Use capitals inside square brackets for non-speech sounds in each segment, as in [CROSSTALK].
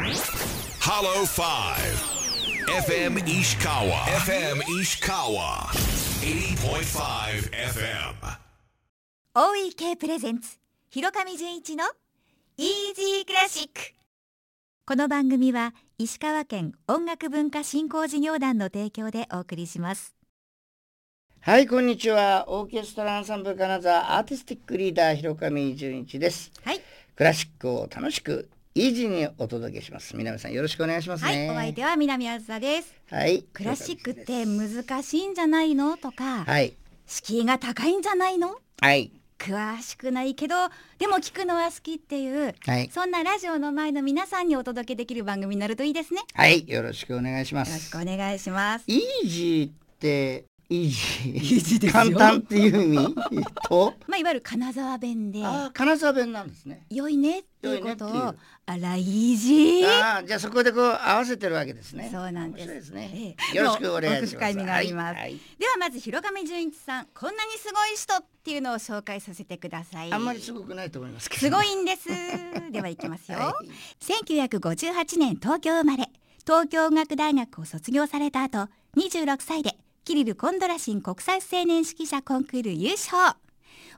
Hollow 5 FM Ishikawa. FM Ishikawa. 80.5 FM OEK プレゼンツ広上純一のイージークラシックこの番組は石川県音楽文化振興事業団の提供でお送りします。はい、こんにちは。オーケストラアンサンブル金沢アーティスティックリーダー広上純一です。はい。クラシックを楽しくイージーにお届けします。南さんよろしくお願いしますはい、ね。お相手は南あずさですはい。クラシックって難しいんじゃないのとか、はい。敷居が高いんじゃないの？はい。詳しくないけどでも聞くのは好きっていうはい。そんなラジオの前の皆さんにお届けできる番組になるといいですねはい。よろしくお願いします。よろしくお願いしますイージーってイージー。簡単っていう意味と、[LAUGHS] まあいわゆる金沢弁で。金沢弁なんですね。良いねっていうことをあらイージーああ、じゃあそこでこう合わせてるわけですね。そうなんです。ですね。ええ。よろしくお願いします。はいはい。ではまず広上純一さんこんなにすごい人っていうのを紹介させてください。あんまりすごくないと思いますけど。すごいんです。[LAUGHS] ではいきますよ、はい。1958年東京生まれ。東京音楽大学を卒業された後26歳でキリル・コンドラシン国際青年指揮者コンクール優勝。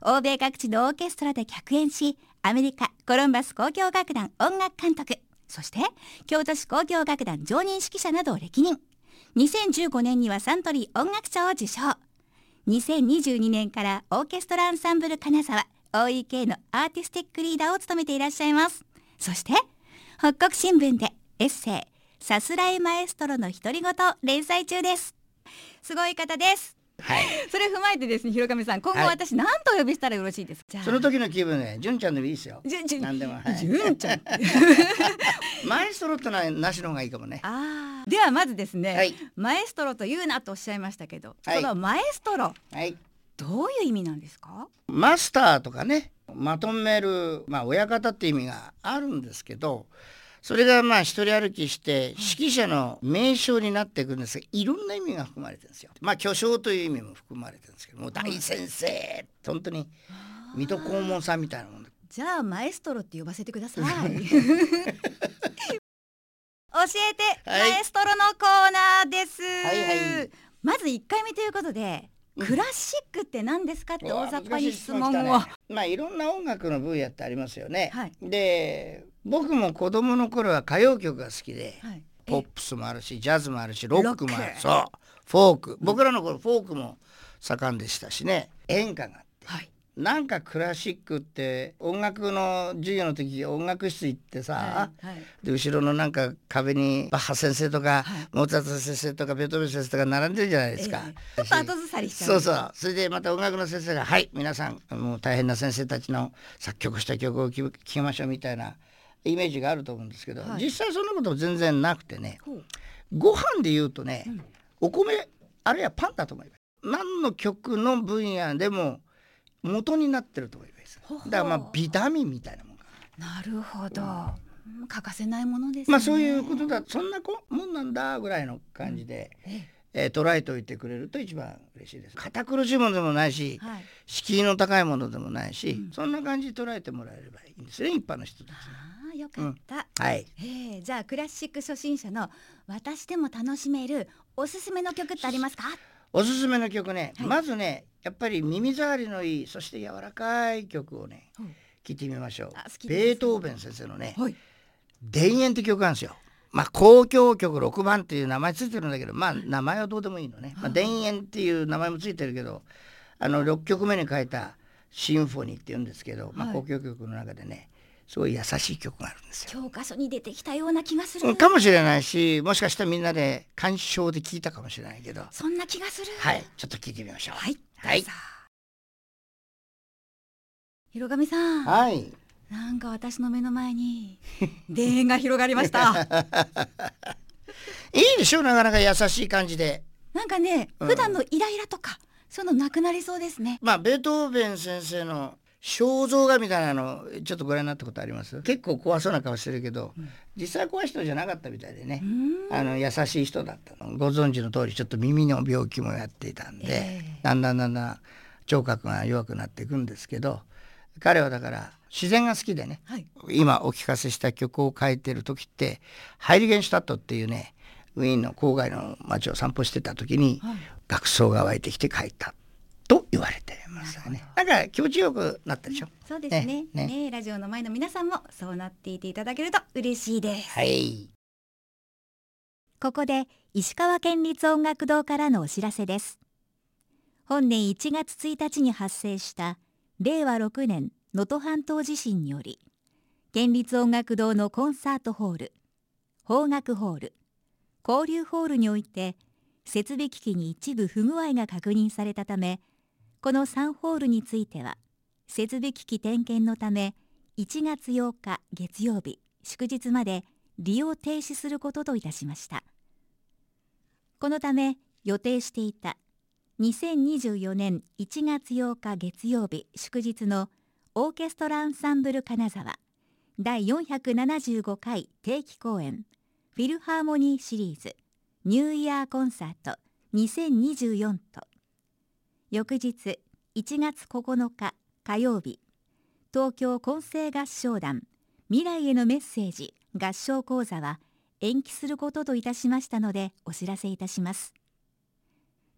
欧米各地のオーケストラで客演しアメリカコロンバス交響楽団音楽監督。そして京都市交響楽団常任指揮者などを歴任。2015年にはサントリー音楽賞を受賞。2022年からオーケストラアンサンブル金沢。OEK のアーティスティックリーダーを務めていらっしゃいます。そして北国新聞でエッセイさすらいマエストロの独り言連載中です。すごい方ですはい。[LAUGHS] それ踏まえてですね広上さん今後はい私何とお呼びしたらよろしいですか？その時の気分ね、純ちゃんでもいいですよ。じゅじゅ何でも。はいじゅんちゃん [LAUGHS] マエストロってのはなしの方がいいかもね。あーではまずですね、はいマエストロというなとおっしゃいましたけど、はいそのマエストロはい。どういう意味なんですか？マスターとかね、まとめる、まあ親方って意味があるんですけど、それがまあ一人歩きして指揮者の名称になっていくんですが、いろんな意味が含まれてるんですよ。まあ巨匠という意味も含まれてるんですけど、もう大先生、本当に水戸黄門さんみたいなもんじゃあマエストロって呼ばせてください。[LAUGHS] 教えて、はい。マエストロのコーナーです、はいはい。まず1回目ということで、うんクラシックって何ですかって大雑把に質問を、まあいろんな音楽の分野ってありますよね。はい。で僕も子供の頃は歌謡曲が好きで、はい。ポップスもあるしジャズもあるしロックもある。そう。フォーク。僕らの頃フォークも盛んでしたしね。演歌があって。はいなんかクラシックって音楽の授業の時音楽室行ってさ、はいはい。で後ろのなんか壁にバッハ先生とか、はい。モーツァルト先生とかベートーベン先生とか並んでるじゃないですか。ええ。ちょっと後ずさりしちゃそうそう。それでまた音楽の先生が「はい皆さんもう大変な先生たちの作曲した曲を聴きましょう」みたいなイメージがあると思うんですけど、はい。実際そんなこと全然なくてねご飯で言うとね、うん。お米あるいはパンだと思います。何の曲の分野でも元になってると思います。だからまあビタミンみたいなもんかな。なるほど、うん。欠かせないものですね。まあそういうことだ。そんなこもんなんだぐらいの感じで、ええ。ー捉えておいてくれると一番嬉しいです。堅苦しいものでもないし、えはい。敷居の高いものでもないし、うん。そんな感じで捉えてもらえればいいんですね一般の人たちああよかった、はい。ええじゃあクラシック初心者の私でも楽しめるおすすめの曲ってありますか？おすすめの曲ね、はい。まずねやっぱり耳障りのいいそして柔らかい曲をねうん聴いてみましょう。ベートーベン先生のねはい「田園」って曲があるんですよ。まあ交響曲6番っていう名前ついてるんだけどまあ名前はどうでもいいのね、まあ、田園っていう名前もついてるけどあの6曲目に書いたシンフォニーって言うんですけど、まあ、はい。交響曲の中でねすごい優しい曲があるんですよ。教科書に出てきたような気がする。うんかもしれないしもしかしたらみんなで鑑賞で聞いたかもしれないけど。そんな気がする。はいちょっと聞いてみましょう。はいはい。どうぞ広上さん、はい。なんか私の目の前に [LAUGHS] 田園が広がりました。[LAUGHS] いいでしょなかなか優しい感じで。なんかね、うん。普段のイライラとかそういうのなくなりそうですね。まあベートーベン先生の肖像画みたいなのちょっとご覧になったことあります？結構怖そうな顔してるけど、実際怖い人じゃなかったみたいでね。う、ん。あの優しい人だったの。ご存知の通りちょっと耳の病気もやっていたんで、ええ。だんだんだんだん聴覚が弱くなっていくんですけど、彼はだから自然が好きでね、はい今お聴かせした曲を書いてる時ってハイリゲンシュタットっていうねウィーンの郊外の街を散歩してた時に、はい学想が湧いてきて書いたと言われて。なんか気持ちよくなったでしょ？そうですね。ねね。ラジオの前の皆さんもそうなっていていただけると嬉しいです。はい。ここで石川県立音楽堂からのお知らせです。本年1月1日に発生した令和6年能登半島地震により県立音楽堂のコンサートホール邦楽ホール交流ホールにおいて設備機器に一部不具合が確認されたためこの3ホールについては設備機器点検のため1月8日月曜日祝日まで利用停止することといたしました。このため予定していた2024年1月8日月曜日祝日のオーケストラアンサンブル金沢第475回定期公演フィルハーモニーシリーズニューイヤーコンサート2024と翌日1月9日火曜日東京混声合唱団未来へのメッセージ合唱講座は延期することといたしましたのでお知らせいたします。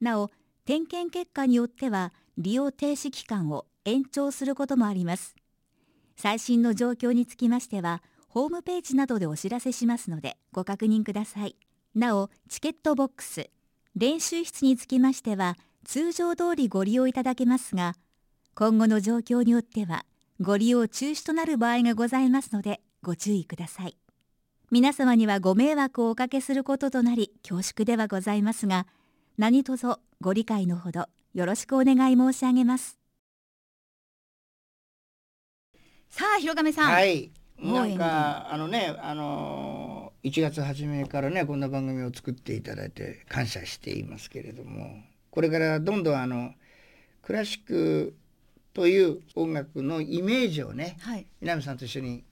なお点検結果によっては利用停止期間を延長することもあります。最新の状況につきましてはホームページなどでお知らせしますのでご確認ください。なおチケットボックス練習室につきましては通常通りご利用いただけますが今後の状況によってはご利用中止となる場合がございますのでご注意ください。皆様にはご迷惑をおかけすることとなり恐縮ではございますが何卒ご理解のほどよろしくお願い申し上げます。さあ広亀さん、はい。もうなんかあのねあのー1月初めからねこんな番組を作っていただいて感謝していますけれどもこれからどんどんあのクラシックという音楽のイメージをねはい。南さんと一緒に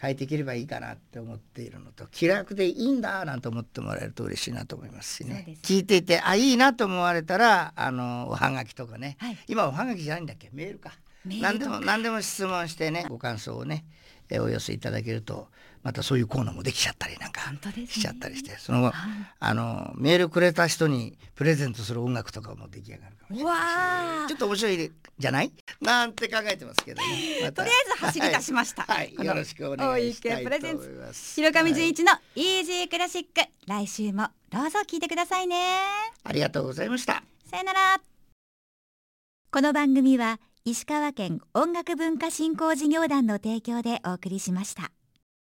変えていければいいかなって思っているのと気楽でいいんだなんて思ってもらえると嬉しいなと思いますしね。そうです聞いていてあいいなと思われたらあのおはがきとかね、はい。今おはがきじゃないんだっけ？メールか。何でも何でも質問してねご感想をねえお寄せいただけるとまたそういうコーナーもできちゃったりなんかしちゃったりしてその後、はい。あのメールくれた人にプレゼントする音楽とかも出来上がるかもしれわないちょっと面白いじゃない？なんて考えてますけどね、また。とりあえず走り出しました。はい、このよろしくお願いします。広上純はい一のイージークラシック、来週もどうぞ聞いてくださいね。ありがとうございました。さよなら。この番組は石川県音楽文化振興事業団の提供でお送りしました